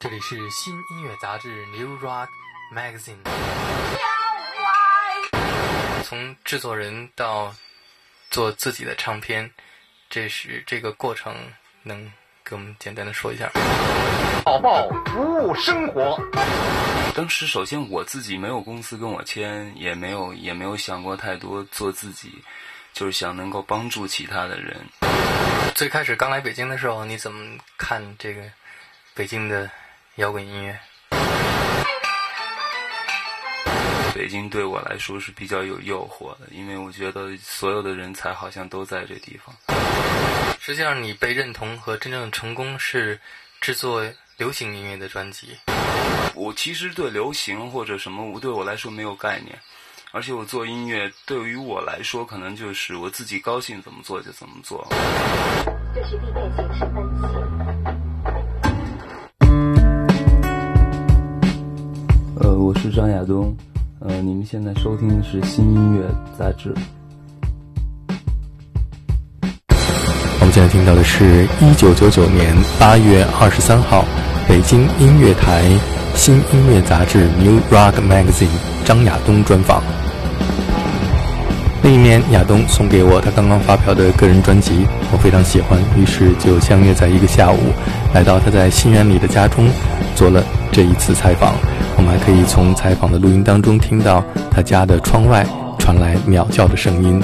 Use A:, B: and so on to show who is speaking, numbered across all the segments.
A: 这里是新音乐杂志《New Rock Magazine》。从制作人到做自己的唱片，这是这个过程，能给我们简单的说一下？
B: 宝宝服务生活。
C: 当时首先我自己没有公司跟我签，也没有也没有想过太多做自己，就是想能够帮助其他的人。
A: 最开始刚来北京的时候，你怎么看这个北京的摇滚音乐？
C: 北京对我来说是比较有诱惑的，因为我觉得所有的人才好像都在这地方。
A: 实际上，你被认同和真正的成功是制作流行音乐的专辑。
C: 我其实对流行或者什么，对我来说没有概念，而且我做音乐对于我来说，可能就是我自己高兴怎么做就怎么做。
D: 这是必备形式分析。
E: 呃，我是张亚东。呃，你们现在收听的是新音乐杂志。
A: 现在听到的是一九九九年八月二十三号，北京音乐台新音乐杂志《New Rock Magazine》张亚东专访。另一面，亚东送给我他刚刚发表的个人专辑，我非常喜欢，于是就相约在一个下午，来到他在新源里的家中，做了这一次采访。我们还可以从采访的录音当中听到他家的窗外传来鸟叫的声音。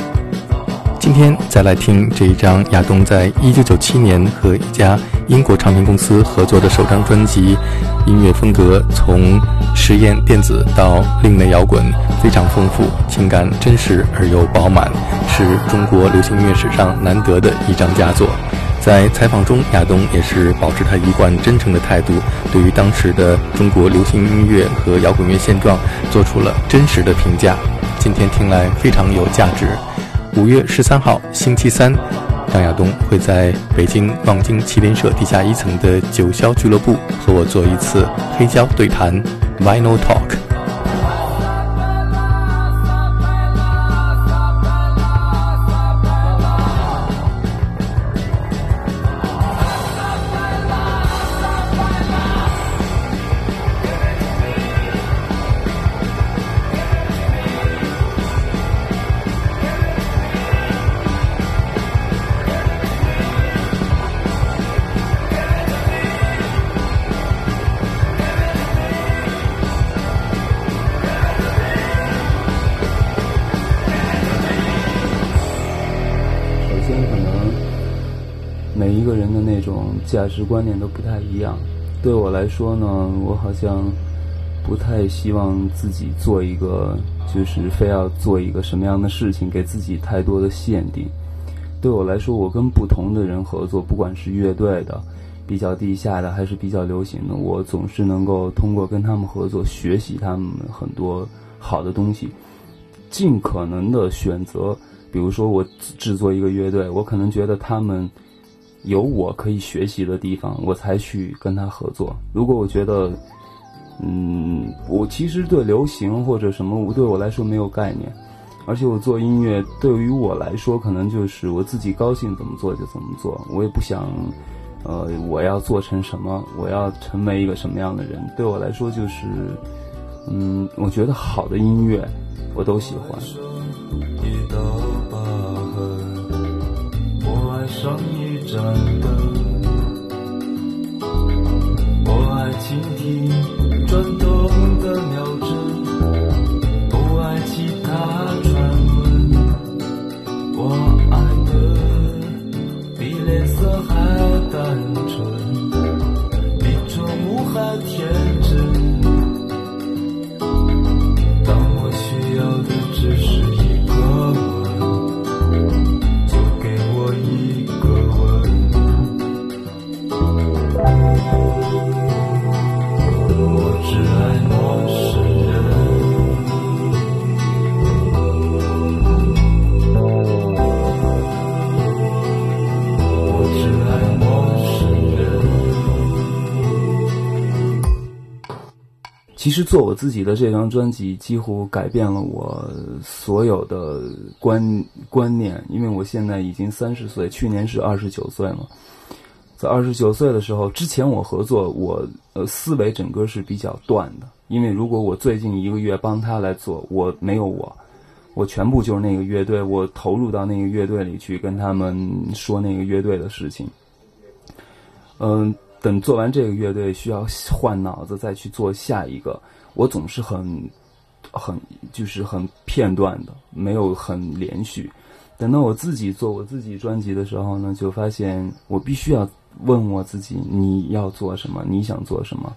A: 今天再来听这一张亚东在1997年和一家英国唱片公司合作的首张专辑，音乐风格从实验电子到另类摇滚，非常丰富，情感真实而又饱满，是中国流行音乐史上难得的一张佳作。在采访中，亚东也是保持他一贯真诚的态度，对于当时的中国流行音乐和摇滚乐现状做出了真实的评价。今天听来非常有价值。五月十三号，星期三，张亚东会在北京望京麒麟社地下一层的九霄俱乐部和我做一次黑胶对谈，Vinyl Talk。
E: 价值观念都不太一样。对我来说呢，我好像不太希望自己做一个，就是非要做一个什么样的事情，给自己太多的限定。对我来说，我跟不同的人合作，不管是乐队的、比较地下的，还是比较流行的，我总是能够通过跟他们合作，学习他们很多好的东西，尽可能的选择。比如说，我制作一个乐队，我可能觉得他们有我可以学习的地方，我才去跟他合作。如果我觉得，嗯，我其实对流行或者什么，对我来说没有概念，而且我做音乐对于我来说，可能就是我自己高兴怎么做就怎么做，我也不想，呃，我要做成什么，我要成为一个什么样的人。对我来说，就是，嗯，我觉得好的音乐我都喜欢。
F: 我爱上你盏灯，我爱倾听。其
E: 实做我自己的这张专辑，几乎改变了我所有的观观念，因为我现在已经三十岁，去年是二十九岁嘛。在二十九岁的时候，之前我合作，我呃思维整个是比较断的，因为如果我最近一个月帮他来做，我没有我，我全部就是那个乐队，我投入到那个乐队里去跟他们说那个乐队的事情。嗯，等做完这个乐队，需要换脑子再去做下一个，我总是很很就是很片段的，没有很连续。等到我自己做我自己专辑的时候呢，就发现我必须要。问我自己，你要做什么？你想做什么？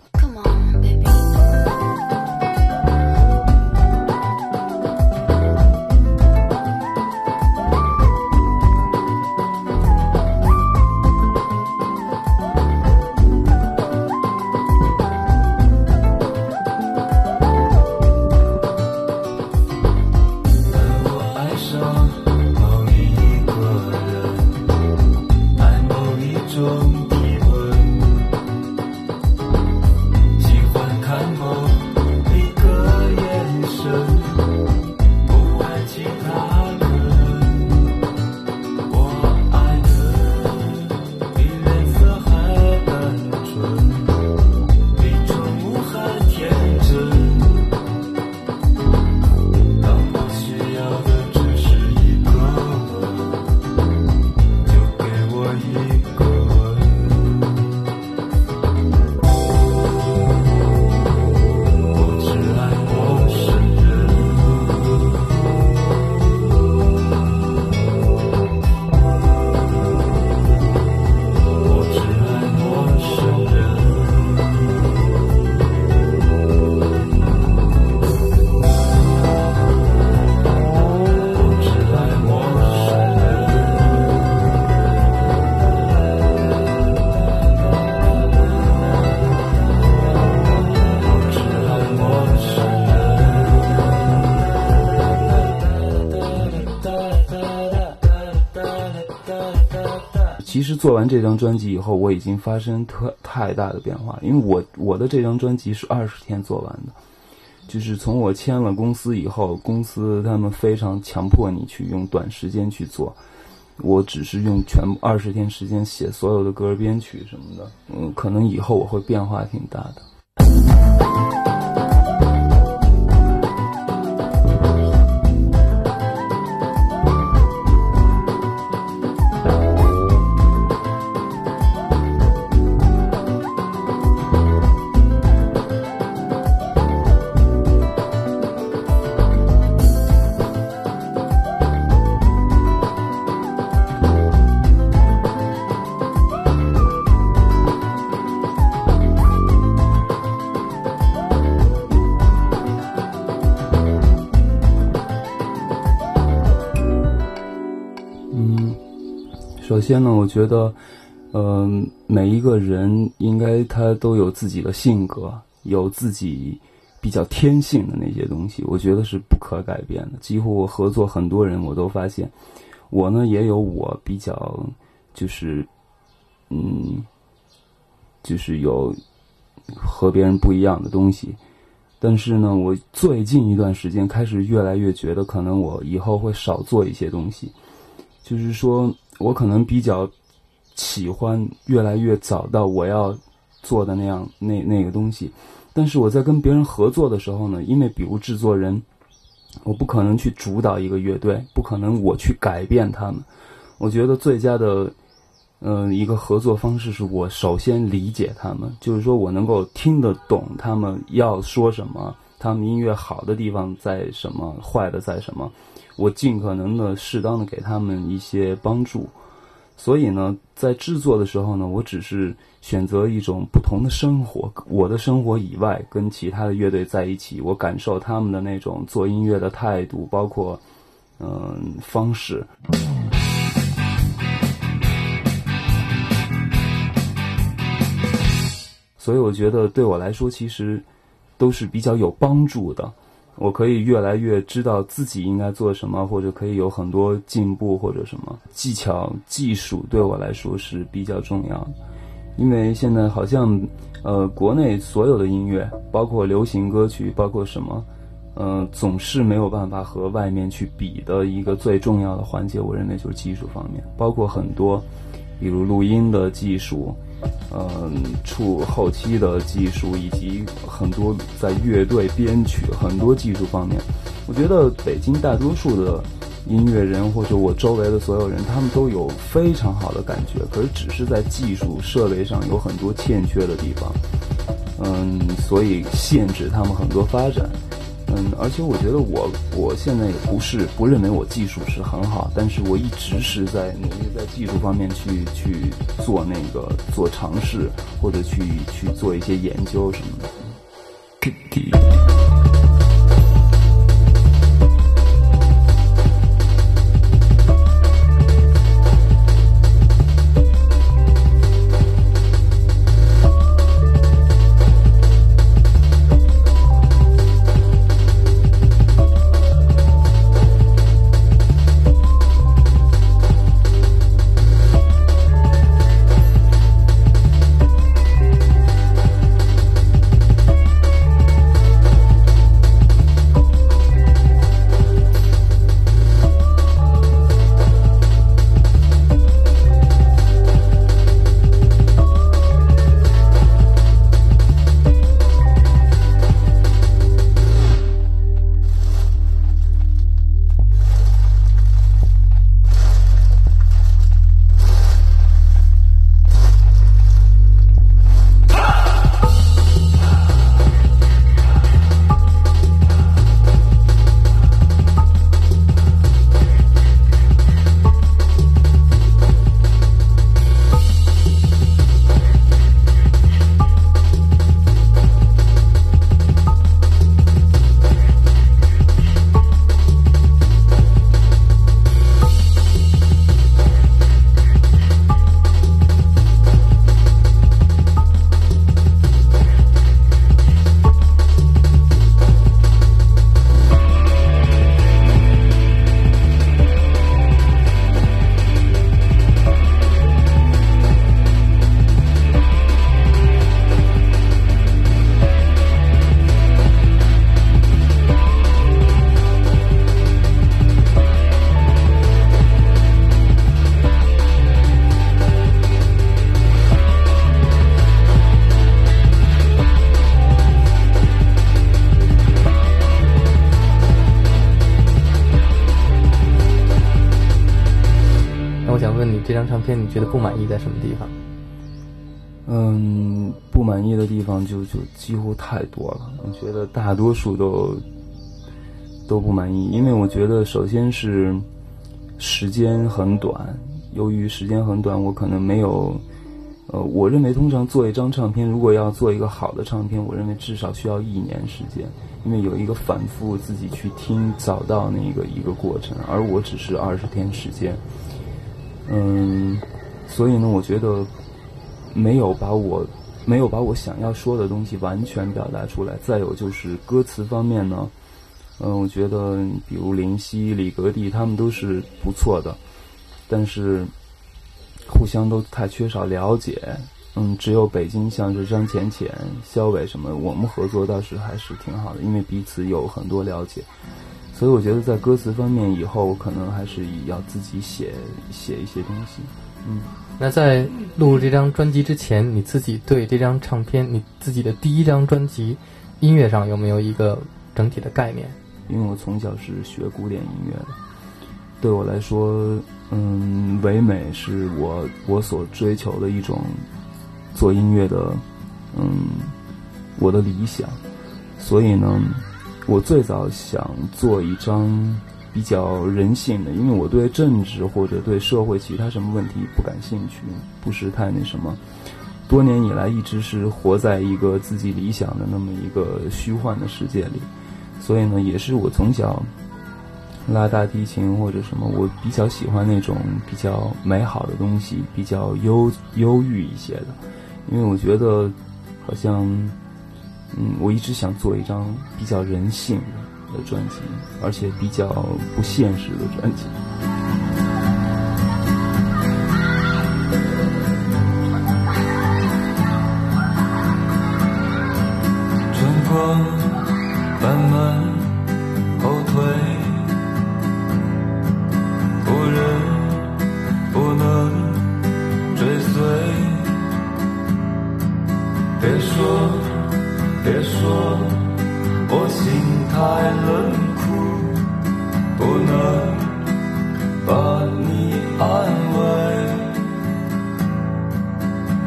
E: 其实做完这张专辑以后，我已经发生特太大的变化，因为我我的这张专辑是二十天做完的，就是从我签了公司以后，公司他们非常强迫你去用短时间去做，我只是用全部二十天时间写所有的歌编曲什么的，嗯，可能以后我会变化挺大的。首先呢，我觉得，嗯，每一个人应该他都有自己的性格，有自己比较天性的那些东西，我觉得是不可改变的。几乎我合作很多人，我都发现，我呢也有我比较，就是，嗯，就是有和别人不一样的东西。但是呢，我最近一段时间开始越来越觉得，可能我以后会少做一些东西，就是说。我可能比较喜欢越来越早到我要做的那样那那个东西，但是我在跟别人合作的时候呢，因为比如制作人，我不可能去主导一个乐队，不可能我去改变他们。我觉得最佳的，嗯，一个合作方式是我首先理解他们，就是说我能够听得懂他们要说什么，他们音乐好的地方在什么，坏的在什么。我尽可能的适当的给他们一些帮助，所以呢，在制作的时候呢，我只是选择一种不同的生活，我的生活以外，跟其他的乐队在一起，我感受他们的那种做音乐的态度，包括嗯方式。所以我觉得对我来说，其实都是比较有帮助的。我可以越来越知道自己应该做什么，或者可以有很多进步，或者什么技巧、技术对我来说是比较重要的。因为现在好像，呃，国内所有的音乐，包括流行歌曲，包括什么，嗯，总是没有办法和外面去比的一个最重要的环节，我认为就是技术方面，包括很多，比如录音的技术，嗯，处后期的技术，以及很多在乐队编曲很多技术方面，我觉得北京大多数的。音乐人或者我周围的所有人，他们都有非常好的感觉，可是只是在技术设备上有很多欠缺的地方，嗯，所以限制他们很多发展，嗯，而且我觉得我我现在也不是不认为我技术是很好，但是我一直是在努力在技术方面去去做那个做尝试或者去去做一些研究什么的。
A: 片你觉得不满意在什么地方？
E: 嗯，不满意的地方就就几乎太多了。我觉得大多数都都不满意，因为我觉得首先是时间很短。由于时间很短，我可能没有呃，我认为通常做一张唱片，如果要做一个好的唱片，我认为至少需要一年时间，因为有一个反复自己去听找到那个一个过程，而我只是二十天时间。嗯，所以呢，我觉得没有把我没有把我想要说的东西完全表达出来。再有就是歌词方面呢，嗯，我觉得比如林夕、李格弟他们都是不错的，但是互相都太缺少了解。嗯，只有北京像是张浅浅、肖伟什么，我们合作倒是还是挺好的，因为彼此有很多了解。所以我觉得在歌词方面，以后我可能还是要自己写写一些东西。嗯，
A: 那在录这张专辑之前，你自己对这张唱片，你自己的第一张专辑，音乐上有没有一个整体的概念？
E: 因为我从小是学古典音乐的，对我来说，嗯，唯美是我我所追求的一种做音乐的，嗯，我的理想。所以呢。我最早想做一张比较人性的，因为我对政治或者对社会其他什么问题不感兴趣，不是太那什么。多年以来一直是活在一个自己理想的那么一个虚幻的世界里，所以呢，也是我从小拉大提琴或者什么，我比较喜欢那种比较美好的东西，比较忧忧郁一些的，因为我觉得好像。嗯，我一直想做一张比较人性的专辑，而且比较不现实的专辑。
F: 春风慢慢后退，不忍不能追随，别说。别说我心太冷酷不能把你安慰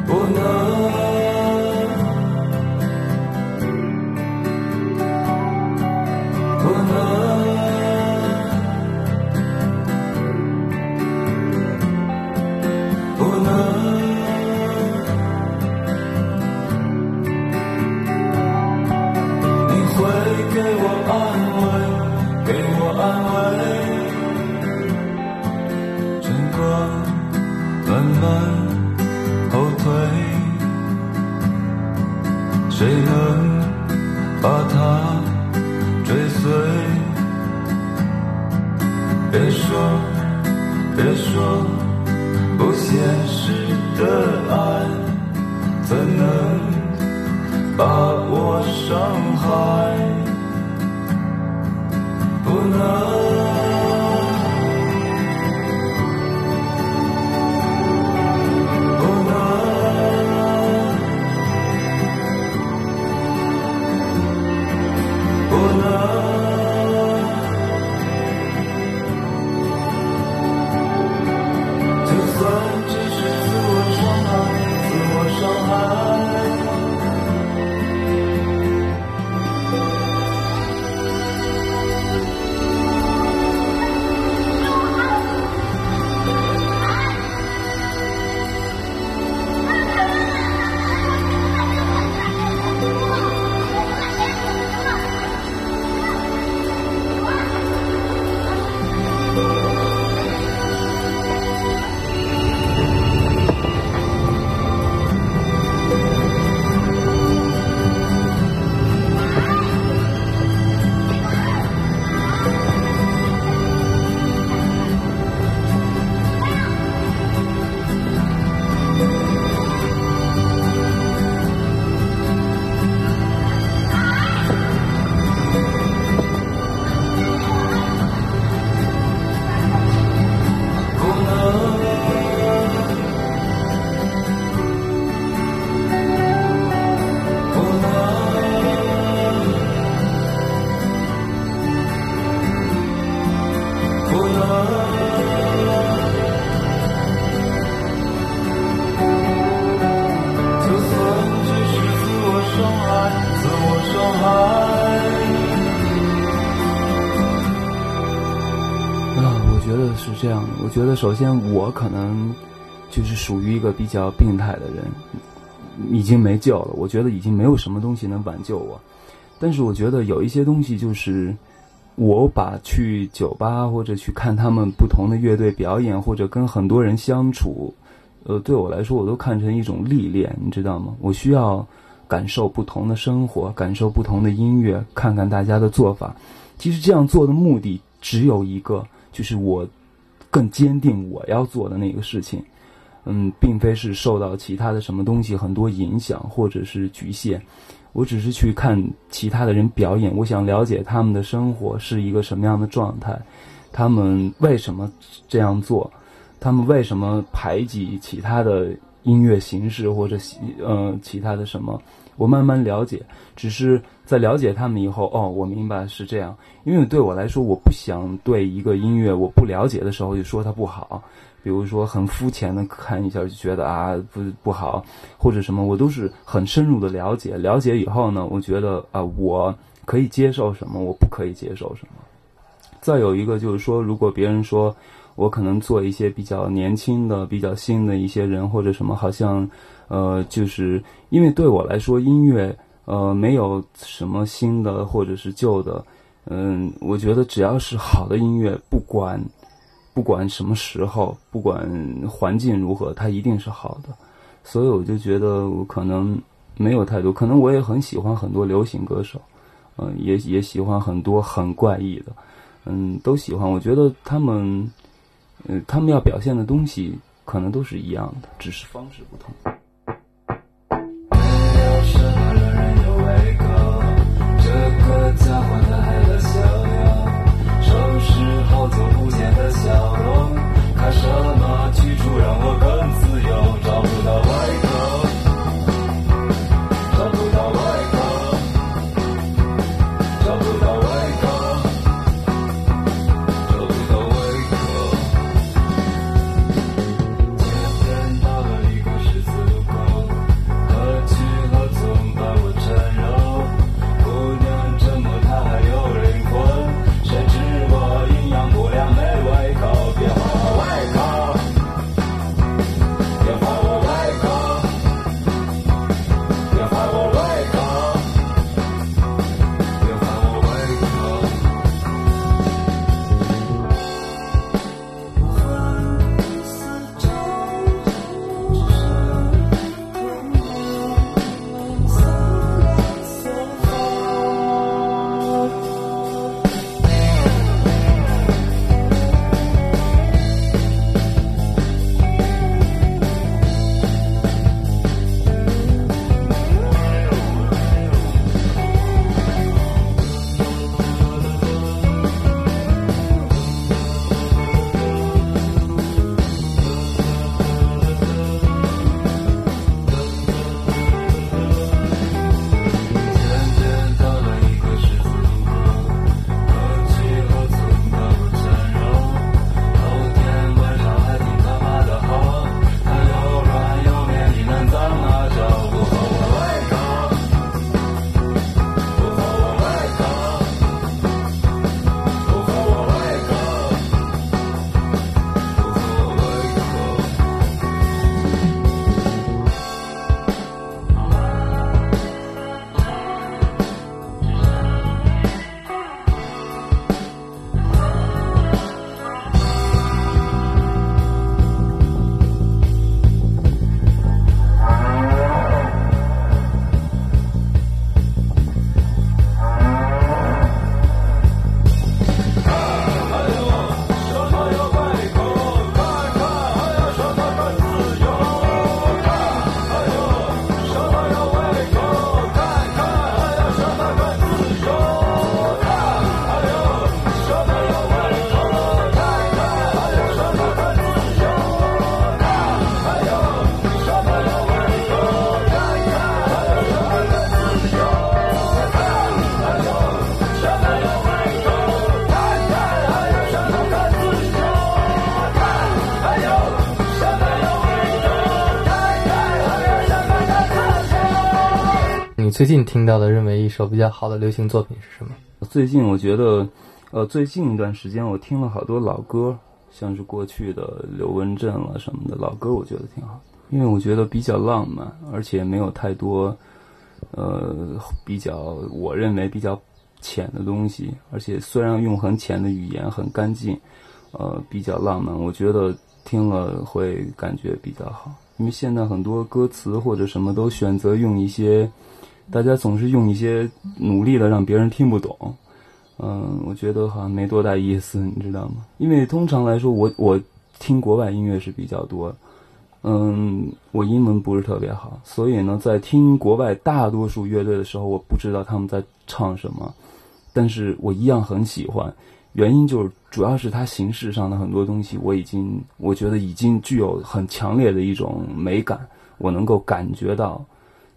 F: 不能别说，不现实的爱，怎能？把我伤害，不能。
E: 这样。我觉得首先我可能就是属于一个比较病态的人，已经没救了。我觉得已经没有什么东西能挽救我。但是我觉得有一些东西就是，我把去酒吧或者去看他们不同的乐队表演，或者跟很多人相处，呃，对我来说我都看成一种历练，你知道吗？我需要感受不同的生活，感受不同的音乐，看看大家的做法。其实这样做的目的只有一个，就是我更坚定我要做的那个事情。嗯，并非是受到其他的什么东西很多影响或者是局限。我只是去看其他的人表演，我想了解他们的生活是一个什么样的状态，他们为什么这样做，他们为什么排挤其他的音乐形式或者呃其他的什么，我慢慢了解。只是在了解他们以后，哦，我明白是这样。因为对我来说，我不想对一个音乐我不了解的时候就说它不好。比如说很肤浅的看一下就觉得啊不不好，或者什么，我都是很深入的了解。了解以后呢，我觉得啊我可以接受什么，我不可以接受什么。再有一个就是说，如果别人说我可能做一些比较年轻的、比较新的一些人或者什么，好像呃，就是因为对我来说，音乐呃没有什么新的或者是旧的，嗯，我觉得只要是好的音乐，不管不管什么时候，不管环境如何，它一定是好的。所以我就觉得我可能没有太多，可能我也很喜欢很多流行歌手，嗯、也也喜欢很多很怪异的。嗯，都喜欢。我觉得他们，嗯、他们要表现的东西可能都是一样的，只是方式不同。
F: 个
A: 最近听到的认为一首比较好的流行作品是什么？
E: 最近我觉得，呃，最近一段时间我听了好多老歌，像是过去的刘文正了什么的老歌，我觉得挺好，因为我觉得比较浪漫，而且没有太多，呃，比较我认为比较浅的东西，而且虽然用很浅的语言，很干净，呃，比较浪漫，我觉得听了会感觉比较好。因为现在很多歌词或者什么都选择用一些，大家总是用一些努力的让别人听不懂，嗯，我觉得好像没多大意思，你知道吗？因为通常来说，我我听国外音乐是比较多，嗯，我英文不是特别好，所以呢，在听国外大多数乐队的时候，我不知道他们在唱什么，但是我一样很喜欢。原因就是，主要是它形式上的很多东西，我已经我觉得已经具有很强烈的一种美感，我能够感觉到，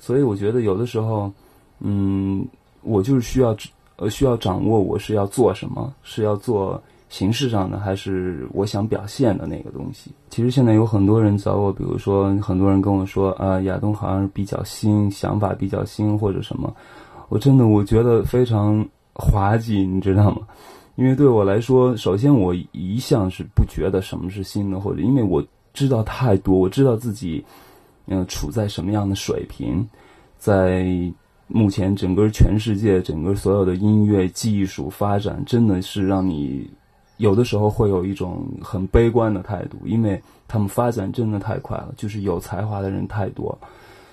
E: 所以我觉得有的时候，嗯，我就是需要呃需要掌握我是要做什么，是要做形式上的，还是我想表现的那个东西。其实现在有很多人找我，比如说很多人跟我说啊，亚东好像是比较新，想法比较新或者什么，我真的我觉得非常滑稽，你知道吗？因为对我来说，首先我一向是不觉得什么是新的，或者因为我知道太多，我知道自己，嗯，处在什么样的水平，在目前整个全世界，整个所有的音乐技术发展，真的是让你有的时候会有一种很悲观的态度，因为他们发展真的太快了，就是有才华的人太多，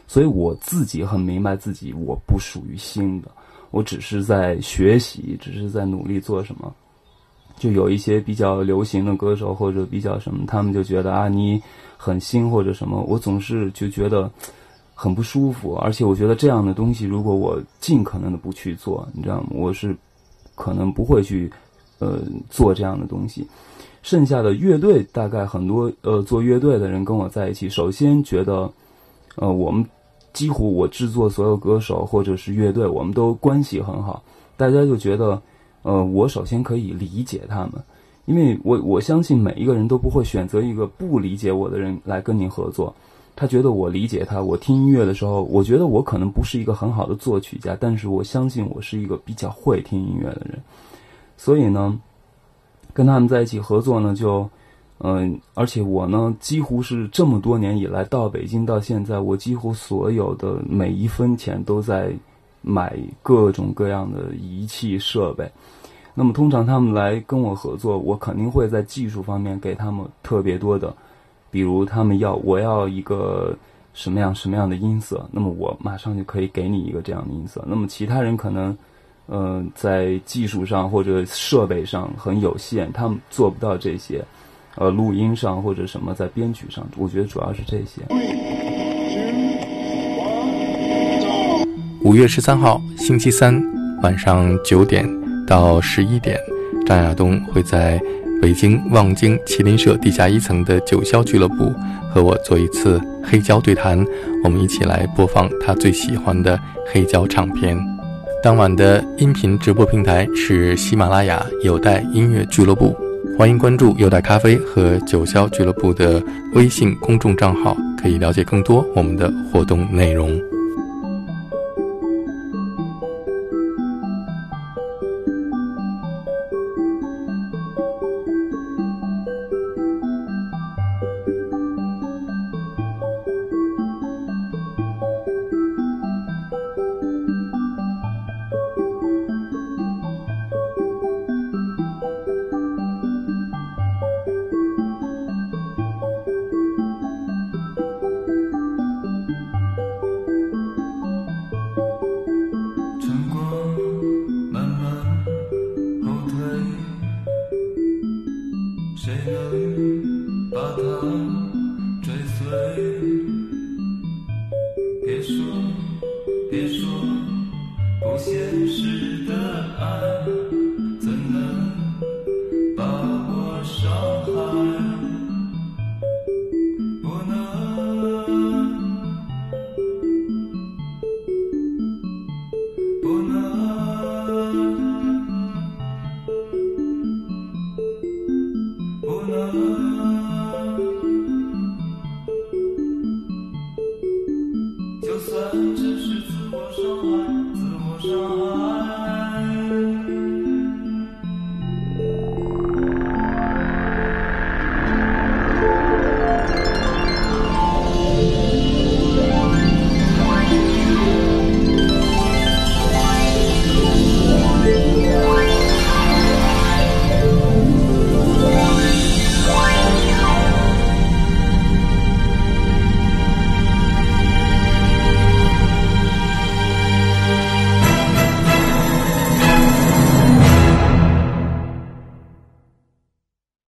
E: 所以我自己很明白自己我不属于新的。我只是在学习，只是在努力做什么。就有一些比较流行的歌手或者比较什么，他们就觉得啊你很新或者什么，我总是就觉得很不舒服。而且我觉得这样的东西，如果我尽可能的不去做，你知道吗？我是可能不会去呃做这样的东西。剩下的乐队大概很多呃做乐队的人跟我在一起，首先觉得呃我们。几乎我制作所有歌手或者是乐队，我们都关系很好，大家就觉得，呃，我首先可以理解他们，因为我我相信每一个人都不会选择一个不理解我的人来跟你合作，他觉得我理解他，我听音乐的时候，我觉得我可能不是一个很好的作曲家，但是我相信我是一个比较会听音乐的人，所以呢，跟他们在一起合作呢就。嗯，而且我呢，几乎是这么多年以来到北京到现在，我几乎所有的每一分钱都在买各种各样的仪器设备。那么通常他们来跟我合作，我肯定会在技术方面给他们特别多的，比如他们要我要一个什么样什么样的音色，那么我马上就可以给你一个这样的音色。那么其他人可能，嗯，在技术上或者设备上很有限，他们做不到这些。呃，录音上或者什么，在编曲上，我觉得主要是这些。
A: 五月十三号，星期三晚上九点到十一点，张亚东会在北京望京麒麟社地下一层的九霄俱乐部和我做一次黑胶对谈，我们一起来播放他最喜欢的黑胶唱片。当晚的音频直播平台是喜马拉雅有待音乐俱乐部。欢迎关注有待咖啡和九霄俱乐部的微信公众账号，可以了解更多我们的活动内容。